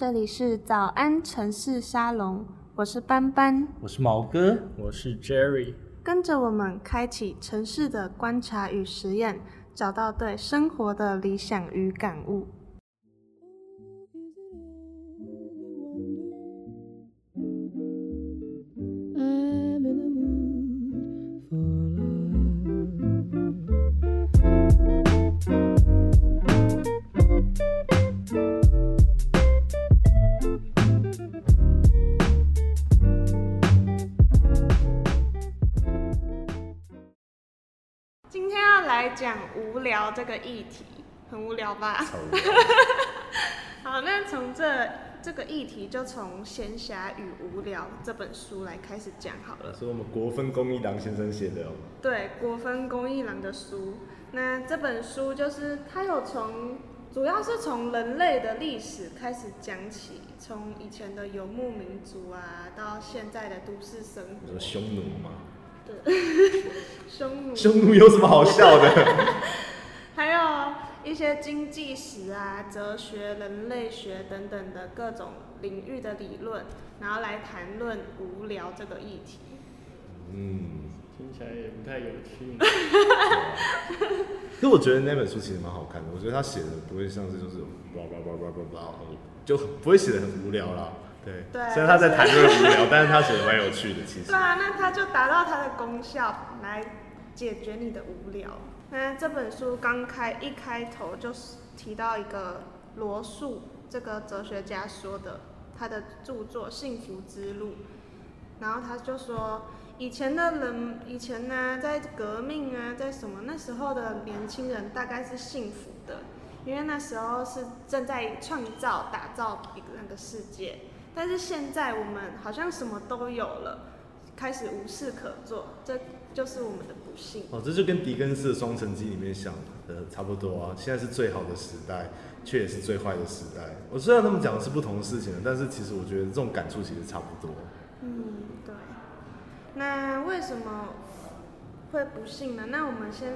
这里是早安城市沙龙，我是斑斑，我是毛哥，我是 Jerry，跟着我们开启城市的观察与实验，找到对生活的理想与感悟。聊这个议题，很无聊吧？好，那从这这个议题就从《闲暇与无聊》这本书来开始讲好了。是我们国分公益郎先生写的哦。对，国分公益郎的书。那这本书就是他有从，主要是从人类的历史开始讲起，从以前的游牧民族啊，到现在的都市生活。你说匈奴吗？对，匈奴。匈奴有什么好笑的？还有一些经济史啊、哲学、人类学等等的各种领域的理论，然后来谈论无聊这个议题。嗯。听起来也不太有趣。可我觉得那本书其实蛮好看的，我觉得他写的不会像是就是叭叭叭叭叭叭，就不会写的很无聊啦。对。对。虽然他在谈论无聊，但是他写的蛮有趣的，其实。对啊，那他就达到他的功效，来解决你的无聊。那这本书刚开一开头就是提到一个罗素这个哲学家说的，他的著作《幸福之路》，然后他就说。以前的人，以前呢，在革命啊，在什么那时候的年轻人大概是幸福的，因为那时候是正在创造、打造一个那个世界。但是现在我们好像什么都有了，开始无事可做，这就是我们的哦，这就跟狄更斯的《双城记》里面想的差不多啊。现在是最好的时代，却也是最坏的时代。我虽然他们讲的是不同的事情，但是其实我觉得这种感触其实差不多。嗯，对。那为什么会不幸呢？那我们先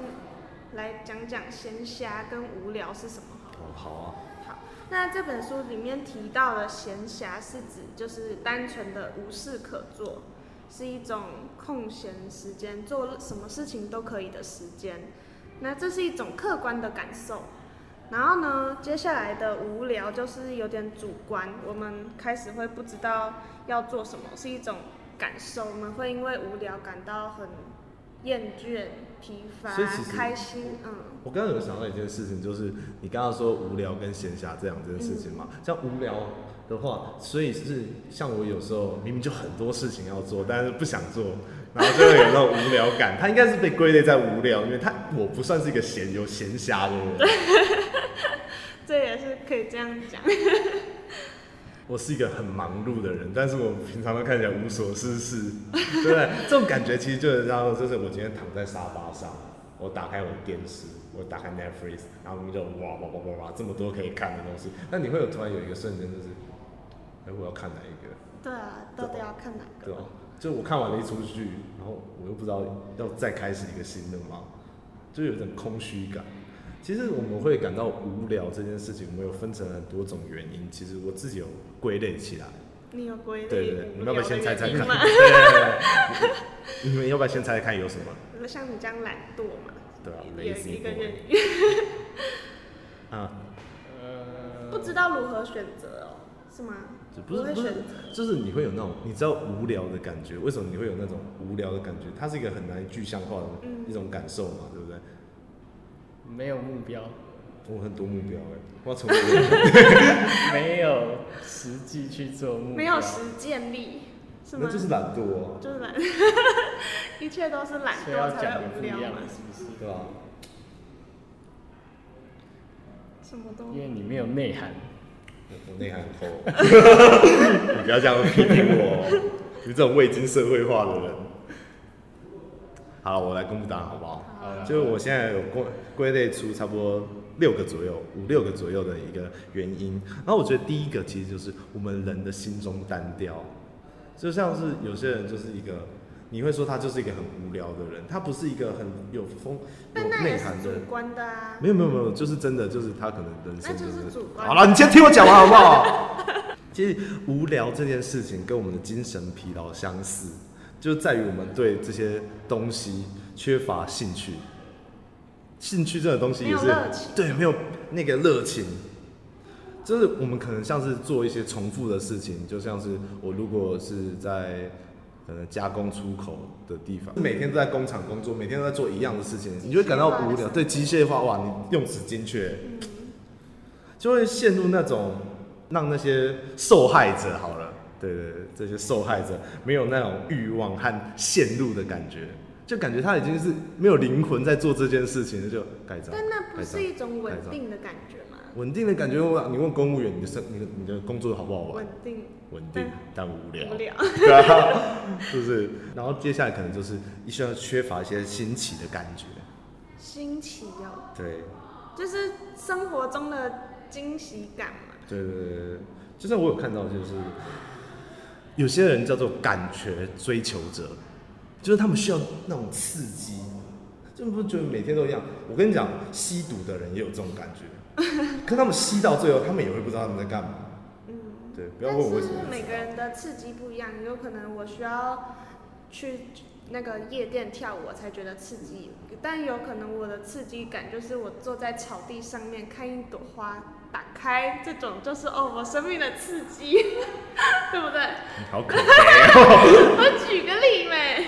来讲讲闲暇跟无聊是什么。哦，好啊。好，那这本书里面提到的闲暇是指就是单纯的无事可做，是一种空闲时间，做什么事情都可以的时间。那这是一种客观的感受。然后呢，接下来的无聊就是有点主观，我们开始会不知道要做什么，是一种。感受，我们会因为无聊感到很厌倦、疲乏、开心。嗯，我刚刚有想到一件事情，就是你刚刚说无聊跟闲暇这两件事情嘛。像无聊的话，所以是像我有时候明明就很多事情要做，但是不想做，然后就会有那种无聊感。他应该是被归类在无聊，因为他我不算是一个闲有闲暇的人。这也是可以这样讲。我是一个很忙碌的人，但是我平常都看起来无所事事，对不对？这种感觉其实就是这样，就是我今天躺在沙发上，我打开我的电视，我打开 Netflix，然后我们就哇哇哇哇哇这么多可以看的东西，那你会有突然有一个瞬间就是，哎，我要看哪一个？对啊，到底要看哪个？对啊，就我看完了一出剧，然后我又不知道要再开始一个新的吗？就有点空虚感。其实我们会感到无聊这件事情，我们有分成很多种原因。其实我自己有归类起来。你有归类？对对对，你们要不要先猜猜看？对 你们要不要先猜猜看有什么？像你这样懒惰嘛？对啊，有一个原因。啊。呃。不知道如何选择哦？是吗？不是不是，就是你会有那种你知道无聊的感觉。为什么你会有那种无聊的感觉？它是一个很难具象化的一种感受嘛，对不对？没有目标，我很多目标哎，我要从 没有实际去做目标，没有实践力，是吗？那就是懒惰，就是懒，一切都是懒惰才会无聊嘛，是不是？对吧？什么都，因为你没有内涵，我内涵很厚，你不要这样批评我，你这种未经社会化的人。好，我来公布答案好不好？好。就我现在有归归类出差不多六个左右，五六个左右的一个原因。然后我觉得第一个其实就是我们人的心中单调，就像是有些人就是一个，你会说他就是一个很无聊的人，他不是一个很有风有内涵的。主观的啊。没有没有没有，就是真的，就是他可能人生就是主观。好了，你先听我讲完好不好？其实无聊这件事情跟我们的精神疲劳相似，就在于我们对这些东西缺乏兴趣。兴趣这种东西也是对，没有那个热情。就是我们可能像是做一些重复的事情，就像是我如果是在可能加工出口的地方，每天都在工厂工作，每天都在做一样的事情，你就会感到无聊。对，机械化哇，你用词精确，就会陷入那种让那些受害者好了，对对对，这些受害者没有那种欲望和陷入的感觉，就感觉他已经是没有灵魂在做这件事情了，就盖章。但那不是一种稳定的感觉吗？稳定的感觉，你问公务员，你的生你的你的工作好不好玩稳？定稳定但无聊，无聊，对啊，是不是？然后接下来可能就是一需要缺乏一些新奇的感觉，新奇哦，对，就是生活中的惊喜感嘛。对对对对，就像我有看到，就是有些人叫做感觉追求者，就是他们需要那种刺激，就不觉得每天都一样。我跟你讲，吸毒的人也有这种感觉，可他们吸到最后，他们也会不知道他们在干嘛。嗯，对，不要但问我为什么。是每个人的刺激不一样，有可能我需要去那个夜店跳舞，我才觉得刺激。但有可能我的刺激感就是我坐在草地上面看一朵花打开，这种就是哦我生命的刺激，对不对？你好可悲哦。我举个例呗。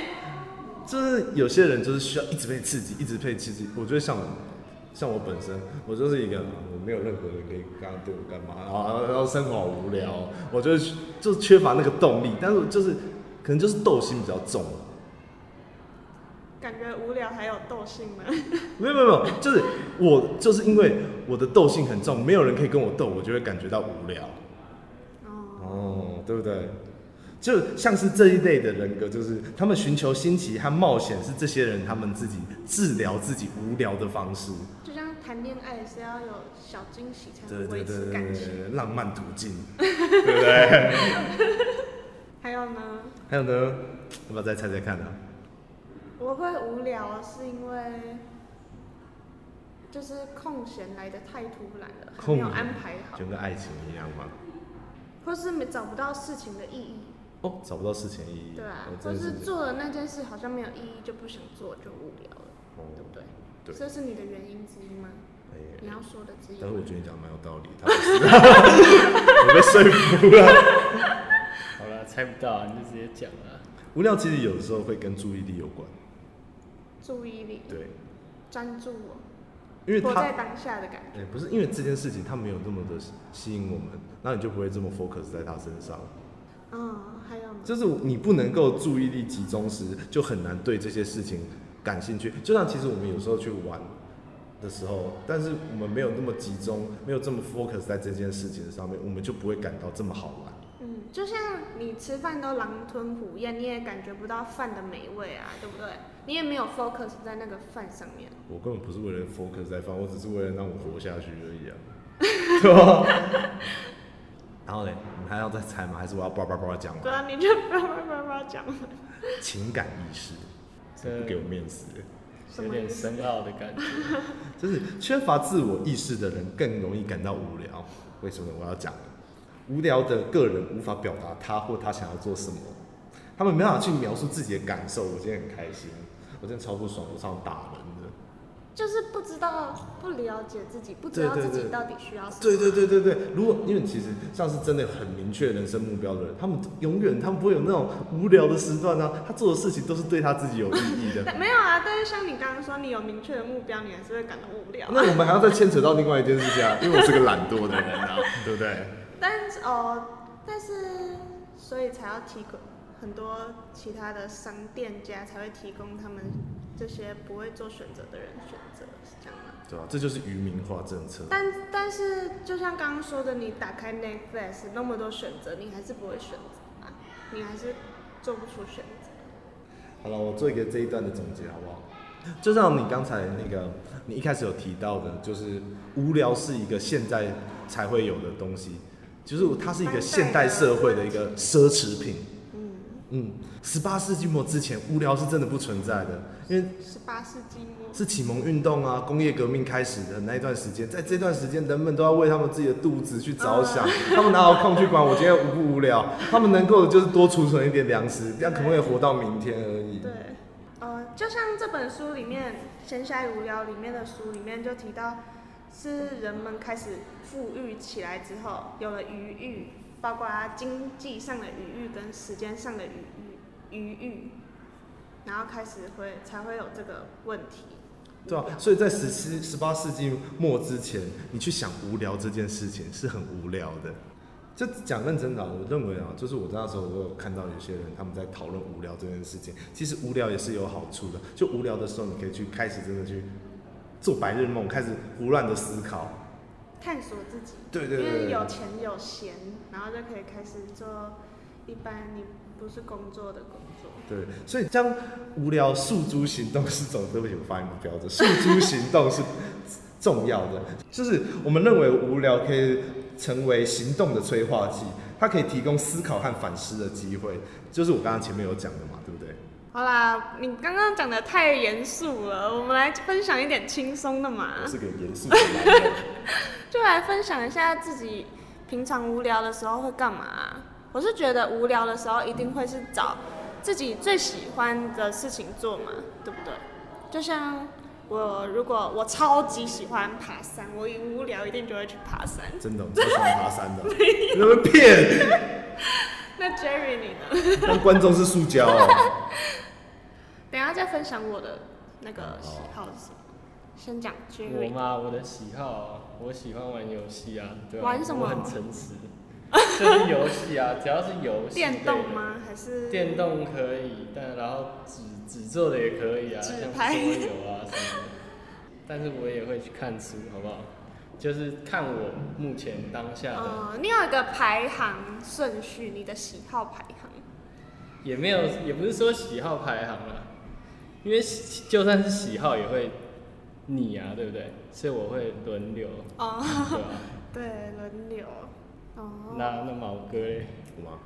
就是有些人就是需要一直被刺激，一直被刺激。我觉得像我，像我本身，我就是一个我没有任何人可以刚刚对我干嘛，然后然后生活好无聊，我觉得就缺乏那个动力。但是就是可能就是斗心比较重，感觉无聊还有斗性吗？没有没有没有，就是我就是因为我的斗性很重，没有人可以跟我斗，我就会感觉到无聊。哦，哦，对不对？就像是这一类的人格，就是他们寻求新奇和冒险，是这些人他们自己治疗自己无聊的方式。就像谈恋爱是要有小惊喜才维持感情。对，浪漫途径，对不对？还有呢，还有呢，要不要再猜猜看呢、我会无聊是因为就是空闲来的太突然了，还没有安排好就，跟爱情一样嘛。或是没找不到事情的意义，哦，找不到事情意义。对啊哦，或是做了那件事好像没有意义，就不想做，就无聊了，哦对不对？对这是你的原因之一吗？哎你要说的之一但是。我觉得你讲的蛮有道理，他 我被说服了。好了，猜不到啊，你就直接讲啊。无聊其实有时候会跟注意力有关，注意力，对，专注我，因为他活在当下的感觉。哎、不是因为这件事情它没有那么的吸引我们，那你就不会这么 focus 在他身上。嗯，还有呢？就是你不能够注意力集中时，就很难对这些事情感兴趣。就像其实我们有时候去玩的时候，但是我们没有那么集中，没有这么 focus 在这件事情上面，我们就不会感到这么好玩。嗯，就像你吃饭都狼吞虎咽，你也感觉不到饭的美味啊，对不对？你也没有 focus 在那个饭上面。我根本不是为了 focus 在饭，我只是为了让我活下去而已啊，对吧？然后嘞，你们还要再猜吗？还是我要叭叭叭讲完？对啊，你就不要不要不要不要讲，情感意识，这不给我面子。有点深奥的感觉。就是缺乏自我意识的人更容易感到无聊。为什么我要讲？无聊的个人无法表达他或他想要做什么，他们没办法去描述自己的感受。我今天很开心，我真的超不爽，我超打人的。就是不知道不了解自己，不知道自己到底需要什么。对对对对对，如果因为其实像是真的很明确人生目标的人，他们永远他们不会有那种无聊的时段啊，他做的事情都是对他自己有意义的。但没有啊，但是像你刚刚说，你有明确的目标，你还是会感到无聊。那我们还要再牵扯到另外一件事情啊，因为我是个懒惰的人啊，对不对？但是哦，但是所以才要提供很多其他的商店家才会提供他们这些不会做选择的人选择，是这样吗？对啊、这就是渔民化政策。但但是就像刚刚说的，你打开 Netflix 那么多选择，你还是不会选择啊，你还是做不出选择。好了，我做一个这一段的总结好不好？就像你刚才那个，你一开始有提到的，就是无聊是一个现在才会有的东西，就是它是一个现代社会的一个奢侈品。十八世纪末之前，无聊是真的不存在的，因为十八世纪末，是启蒙运动啊，工业革命开始的那一段时间，在这段时间，人们都要为他们自己的肚子去着想，他们哪有空去管我今天无不无聊？他们能够的就是多储存一点粮食，这样可不可以活到明天而已。对，呃，就像这本书里面《闲暇与无聊》里面的书里面就提到，是人们开始富裕起来之后，有了余裕，包括经济上的余裕跟时间上的余裕余裕，然后开始会才会有这个问题。对啊，所以在十七、十八世纪末之前，你去想无聊这件事情是很无聊的。就讲认真的，我认为啊，就是我那时候我有看到有些人他们在讨论无聊这件事情，其实无聊也是有好处的。就无聊的时候，你可以去开始真的去做白日梦，开始胡乱的思考。探索自己，对对对对因为有钱有闲，然后就可以开始做一般你不是工作的工作。对，所以将无聊诉诸行动是种，对不起，我发音不标准，诉诸行动是重要的。就是我们认为无聊可以成为行动的催化剂，它可以提供思考和反思的机会，就是我刚刚前面有讲的嘛，对不对？好啦，你刚刚讲的太严肃了，我们来分享一点轻松的嘛我，是个严肃的男人。就来分享一下自己平常无聊的时候会干嘛。我是觉得无聊的时候一定会是找自己最喜欢的事情做嘛，对不对？就像我如果我超级喜欢爬山，我一无聊一定就会去爬山。真的，我超喜欢爬山的，你们骗，那 Jerry 你呢？那观众是塑胶哦。等一下再分享我的那个喜好是什么。先讲我嘛，我的喜好，我喜欢玩游戏啊，对吧、玩什么我很诚实，就是游戏啊，只要是游戏。电动？吗？还是电动可以，但然后纸纸做的也可以啊，像桌游啊什么的。但是我也会去看书，好不好？就是看我目前当下的，呃，你有一个排行顺序，你的喜好排行。也没有，也不是说喜好排行啦，因为就算是喜好也会你啊，对不对？所以我会轮流，哦，对轮流。哦。那那毛哥嘞？有吗？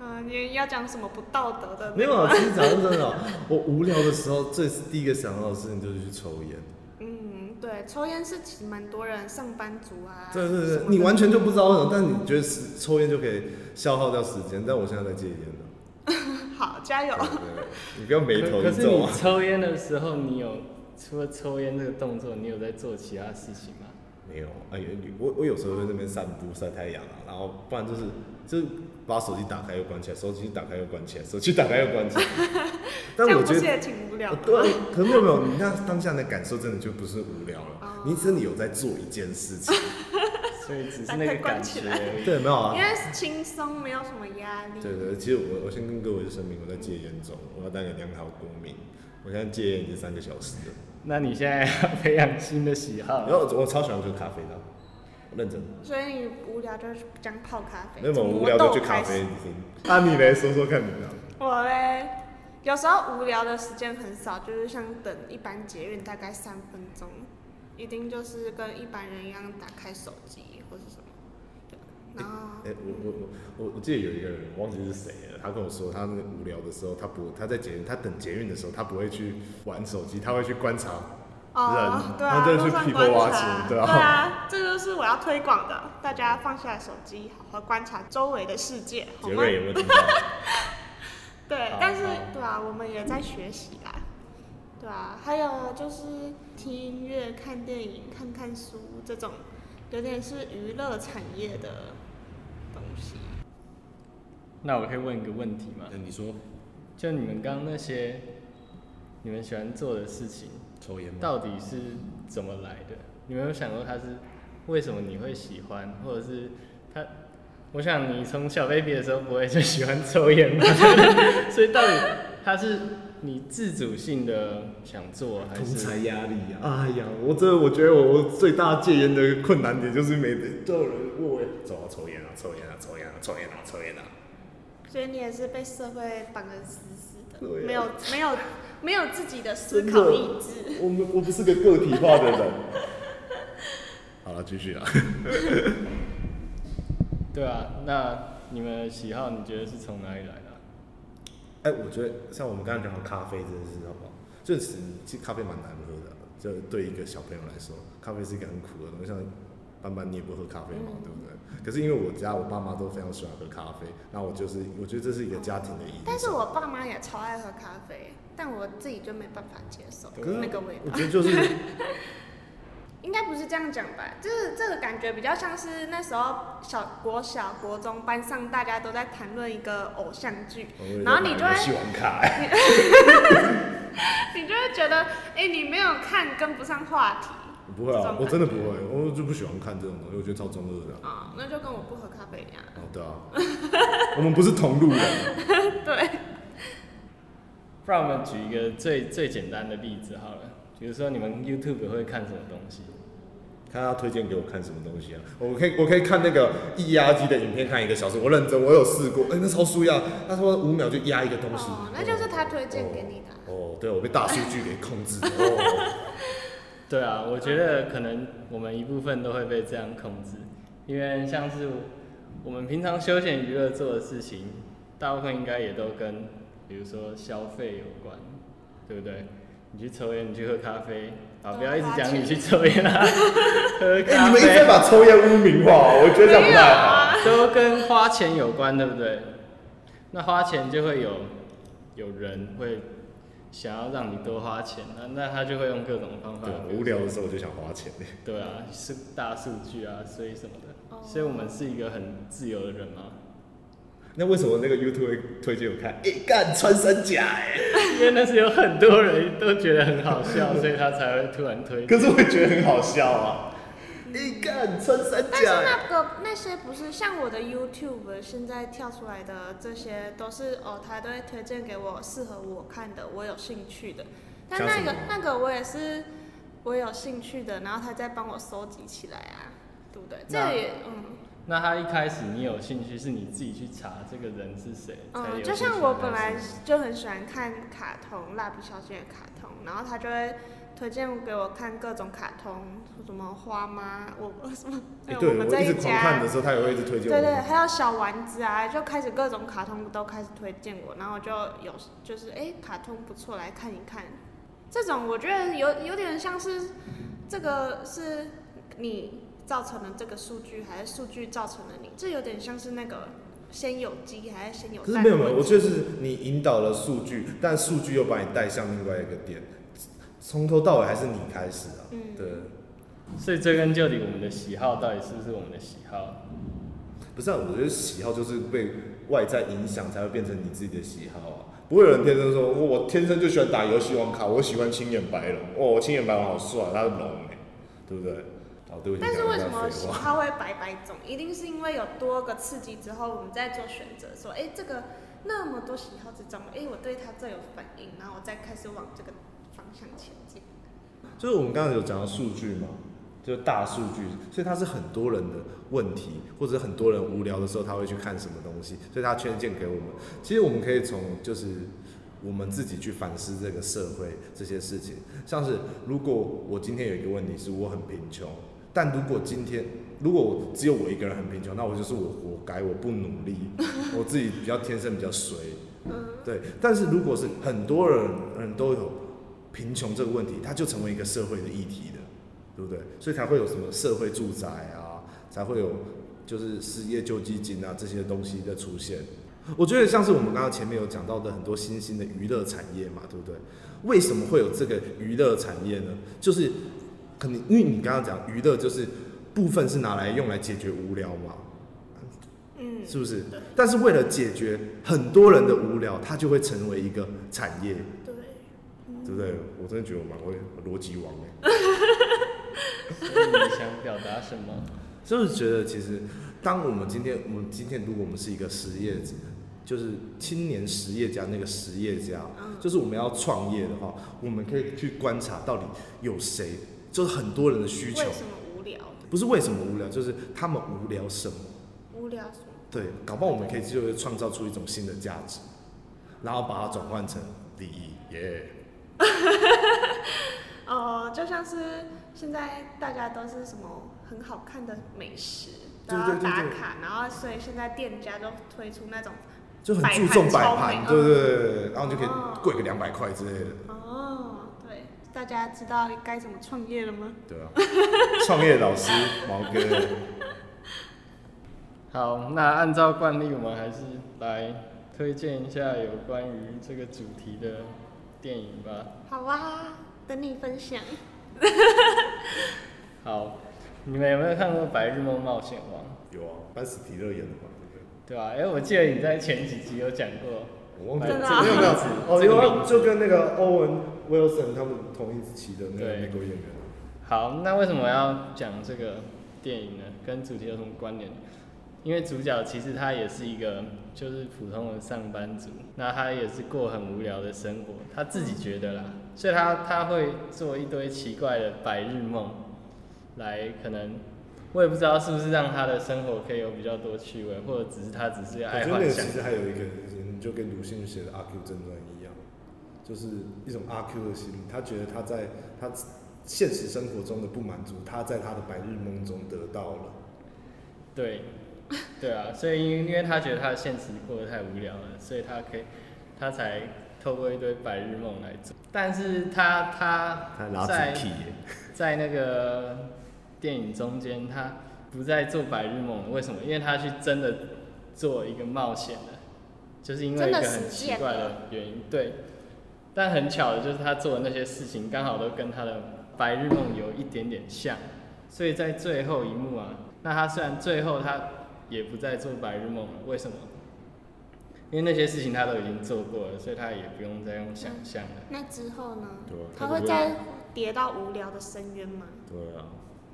嗯、你要讲什么不道德的？没有啊，其实讲认真的哦，我无聊的时候，最第一个想到的事情就是去抽烟。嗯，对，抽烟是其实蛮多人上班族啊。对对对，你完全就不知道为什么，但你觉得是抽烟就可以消耗掉时间，但我现在在戒烟了。好，加油你不要眉头可可是一皱啊。你抽烟的时候，你有除了抽烟这个动作，你有在做其他事情吗？没有，哎，我我有时候在那边散步晒太阳啊，然后不然就是就是把手机打开又关起来，手机打开又关起来，手机打开又关起来。但我觉得挺无聊的对，可是没有没有，你那当下的感受真的就不是无聊了，哦你真的有在做一件事情。所以只是那个感觉。对，没有啊因。为是轻松，没有什么压力。对对，其实我我先跟各位声明，我在戒烟中，我要当个良好公民。我现在戒烟已经三个小时了，那你现在要培养新的喜好然，后我超喜欢喝咖啡的，我认真。所以你无聊就去这样泡咖啡。没有从无聊就去咖啡厅。那你来说说看你的。我嘞，有时候无聊的时间很少，就是像等一般捷运大概三分钟，一定就是跟一般人一样打开手机或是什么。对然后哎、我我我我我记得有一个人，我忘记是谁了，他跟我说，他那个无聊的时候，他不他在捷运，他等捷运的时候，他不会去玩手机，他会去观察。哦，人对啊，他就是路上观屁股挖察，对啊啊，这就是我要推广的，大家放下手机，好好观察周围的世界，好吗？杰瑞有没有听到？对，但是好对啊，我们也在学习啦，对啊，还有就是听音乐、看电影、看看书这种，有点是娱乐产业的东西。那我可以问一个问题吗？那你说就你们刚刚那些你们喜欢做的事情，抽烟？到底是怎么来的？你没有想过它是为什么你会喜欢，或者是它？我想你从小 baby 的时候不会就喜欢抽烟吧，所以到底它是你自主性的想做，还同才是压力啊！哎呀，我这我觉得我我最大戒烟的困难点就是每都有人问我，走啊抽烟啊抽烟啊抽烟啊抽烟啊抽烟啊。所以你也是被社会绑得死死的，对啊没有没有没有自己的思真的考意志。我们我不是个个体化的人。好了，继续啊。对啊？那你们的喜好你觉得是从哪里来哎，我觉得像我们刚刚讲到咖啡这件事，好不好？就是其实咖啡蛮难喝的，就对一个小朋友来说，咖啡是一个很苦的东西。像斑斑，你也不喝咖啡嘛，嗯对不对？可是因为我家我爸妈都非常喜欢喝咖啡，那我就是我觉得这是一个家庭的意义。但是我爸妈也超爱喝咖啡，但我自己就没办法接受那个味道。我觉得就是 应该不是这样讲吧？就是这个感觉比较像是那时候小国小、国中班上大家都在谈论一个偶像剧，然后你就会喜欢卡、哎 你就会觉得，哎、你没有看跟不上话题不会啊，我真的不会，我就不喜欢看这种东西，我觉得超中二的啊。啊、那就跟我不喝咖啡一样。哦，对啊，我们不是同路人。对，不然我们举一个最最简单的例子好了，比如说你们 YouTube 会看什么东西？看他推荐给我看什么东西啊？我可以我可以看那个液压机的影片，看一个小时，我认真，我有试过，哎、那超舒压。他说五秒就压一个东西。哦，那就是他推荐给你的啊。哦，对，我被大数据给控制。哦，对啊，我觉得可能我们一部分都会被这样控制，因为像是我们平常休闲娱乐做的事情，大部分应该也都跟比如说消费有关，对不对？你去抽烟，你去喝咖啡，啊，不要一直讲你去抽烟啊，喝哎、咖你们一直在把抽烟污名化，我觉得这样不太好。都跟花钱有关，对不对？那花钱就会有有人会想要让你多花钱，那那他就会用各种方法。对，无聊的时候我就想花钱。对啊，是大数据啊，所以什么的，哦所以我们是一个很自由的人嘛。那为什么那个 YouTube 会推荐我看？哎、干穿山甲哎、因为那是有很多人都觉得很好笑，所以他才会突然推。可是我也觉得很好笑啊。哎、干穿山甲但是甲、欸。那个那些不是像我的 YouTube 现在跳出来的这些，都是哦，他都会推荐给我适合我看的，我有兴趣的。但那个像什么那个我也是我有兴趣的，然后他再帮我收集起来啊，对不对？这那也嗯那他一开始你有兴趣，是你自己去查这个人是谁才有嗯，兴趣就像我本来就很喜欢看卡通，蜡笔小新的卡通，然后他就会推荐给我看各种卡通，什么花妈，我我什么，哎、我对，们这一我一直狂看家的。时候，他也会一直推荐我。对对，还有小丸子啊，就开始各种卡通都开始推荐我，然后我就有就是哎、卡通不错，来看一看。这种我觉得有有点像是这个是你造成了这个数据，还是数据造成了你？这有点像是那个先有鸡还是先有蛋？可是没有没有，我觉得是你引导了数据，但数据又把你带向另外一个点，从头到尾还是你开始啊。嗯对，所以追根究底，我们的喜好到底是不是我们的喜好？不是啊，我觉得喜好就是被外在影响才会变成你自己的喜好啊。不会有人天生说，我我天生就喜欢打游戏王卡，我喜欢青眼白龙，哦，青眼白龙好帅，他是龙哎，对不对？哦，对不起，但是为什么喜好会白白种？一定是因为有多个刺激之后，我们再做选择，说，哎、这个那么多喜好之中，哎、我对它最有反应，然后我再开始往这个方向前进。就是我们刚才有讲到数据嘛，就是大数据，所以它是很多人的问题，或者很多人无聊的时候他会去看什么东西，所以他推荐给我们。其实我们可以从就是我们自己去反思这个社会这些事情，像是如果我今天有一个问题是我很贫穷，但如果今天如果我只有我一个人很贫穷，那我就是我活该，我不努力，我自己比较天生比较衰，对。但是如果是很多人人都有贫穷这个问题，它就成为一个社会的议题的，对不对？所以才会有什么社会住宅啊，才会有就是失业救济金啊这些东西的出现。我觉得像是我们刚刚前面有讲到的很多新兴的娱乐产业嘛，对不对？为什么会有这个娱乐产业呢？就是可能因为你刚刚讲娱乐就是部分是拿来用来解决无聊嘛，嗯，是不是？但是为了解决很多人的无聊，它就会成为一个产业，对，对不对？我真的觉得我蛮会逻辑王哎。所以你想表达什么？就是觉得其实，当我们今天我们今天如果我们是一个实业者，就是青年实业家那个实业家，就是我们要创业的话，我们可以去观察到底有谁，就是很多人的需求为，什么无聊？不是为什么无聊，就是他们无聊什么。无聊什么？对，搞不好我们可以就是创造出一种新的价值，然后把它转换成利益，耶、哦，就像是现在大家都是什么很好看的美食，都对要对对对打卡，然后所以现在店家都推出那种就很注重摆摆盘对对对然后就可以哦贵个两百块之类的，大家知道该怎么创业了吗？对啊。创业老师毛哥，好，那按照惯例，我们还是来推荐一下有关于这个主题的电影吧。好啊，等你分享。好，你们有没有看过《白日梦冒险王》？有啊，班史提勒演的嘛，对不对？对吧、哎、我记得你在前几集有讲过，我忘记了，真的啊没有没有哦，有就跟那个欧文威尔森他们同一期的那个美国演员。好，那为什么要讲这个电影呢？跟主题有什么关联？因为主角其实他也是一个就是普通的上班族，那他也是过很无聊的生活，他自己觉得啦，所以他他会做一堆奇怪的白日梦，来可能我也不知道是不是让他的生活可以有比较多趣味，或者只是他只是我爱幻想其。实还有一个，你就跟鲁迅写的《阿 Q 正传》一样，就是一种阿 Q 的心理。他觉得他在他现实生活中的不满足，他在他的白日梦中得到了。对，对啊，所以因为因为他觉得他的现实过得太无聊了，所以他可以，他才透过一堆白日梦来做。但是他他他拉在在那个电影中间，他不再做白日梦了，为什么？因为他去真的做一个冒险了，就是因为一个很奇怪的原因。对，但很巧的就是他做的那些事情刚好都跟他的白日梦有一点点像，所以在最后一幕啊，那他虽然最后他也不再做白日梦了，为什么？因为那些事情他都已经做过了，所以他也不用再用想象了。那之后呢对他会再跌到无聊的深渊吗？对啊，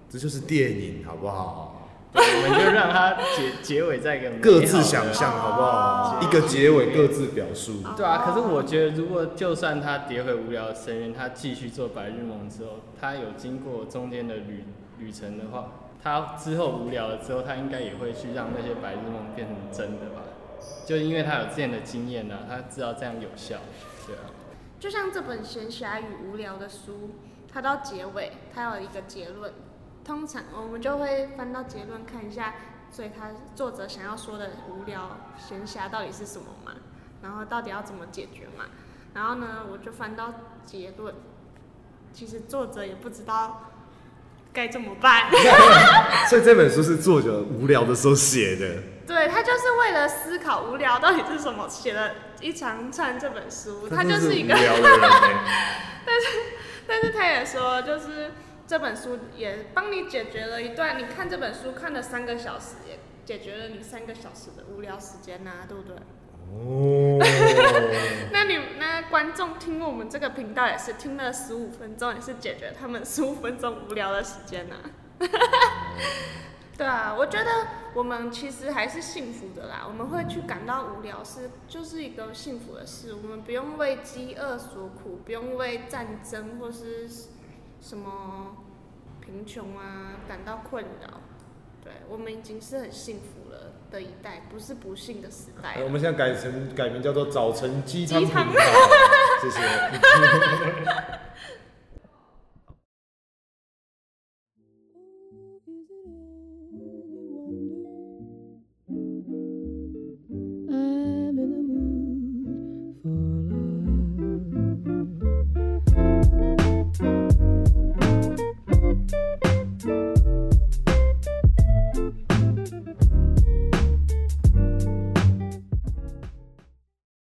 这就是电影，好不好？对，我们就让他结结尾在一个美好的各自想象，好不好？哦一个结尾，各自表述。对啊，可是我觉得，如果就算他跌回无聊的深渊，他继续做白日梦之后，他有经过中间的旅旅程的话，他之后无聊了之后，他应该也会去让那些白日梦变成真的吧？就因为他有之前的经验呢、他知道这样有效，对啊。就像这本闲暇与无聊的书，它到结尾它有一个结论，通常我们就会翻到结论看一下，所以他作者想要说的无聊闲暇到底是什么嘛，然后到底要怎么解决嘛，然后呢，我就翻到结论，其实作者也不知道该怎么办，所以这本书是作者无聊的时候写的。对他就是为了思考无聊到底是什么，写了一长串这本书，他就是一个无。聊的人欸 但是他也说，就是这本书也帮你解决了一段，你看这本书看了三个小时，也解决了你三个小时的无聊时间呐、对不对？哦，那你那观众听我们这个频道也是听了十五分钟，也是解决他们十五分钟无聊的时间呐、对啊，我觉得我们其实还是幸福的啦。我们会去感到无聊是就是一个幸福的事，我们不用为饥饿所苦，不用为战争或是什么贫穷啊感到困扰。对，我们已经是很幸福了的一代，不是不幸的时代了。我们现在改成改名叫做早晨鸡汤鸡汤频道，谢谢。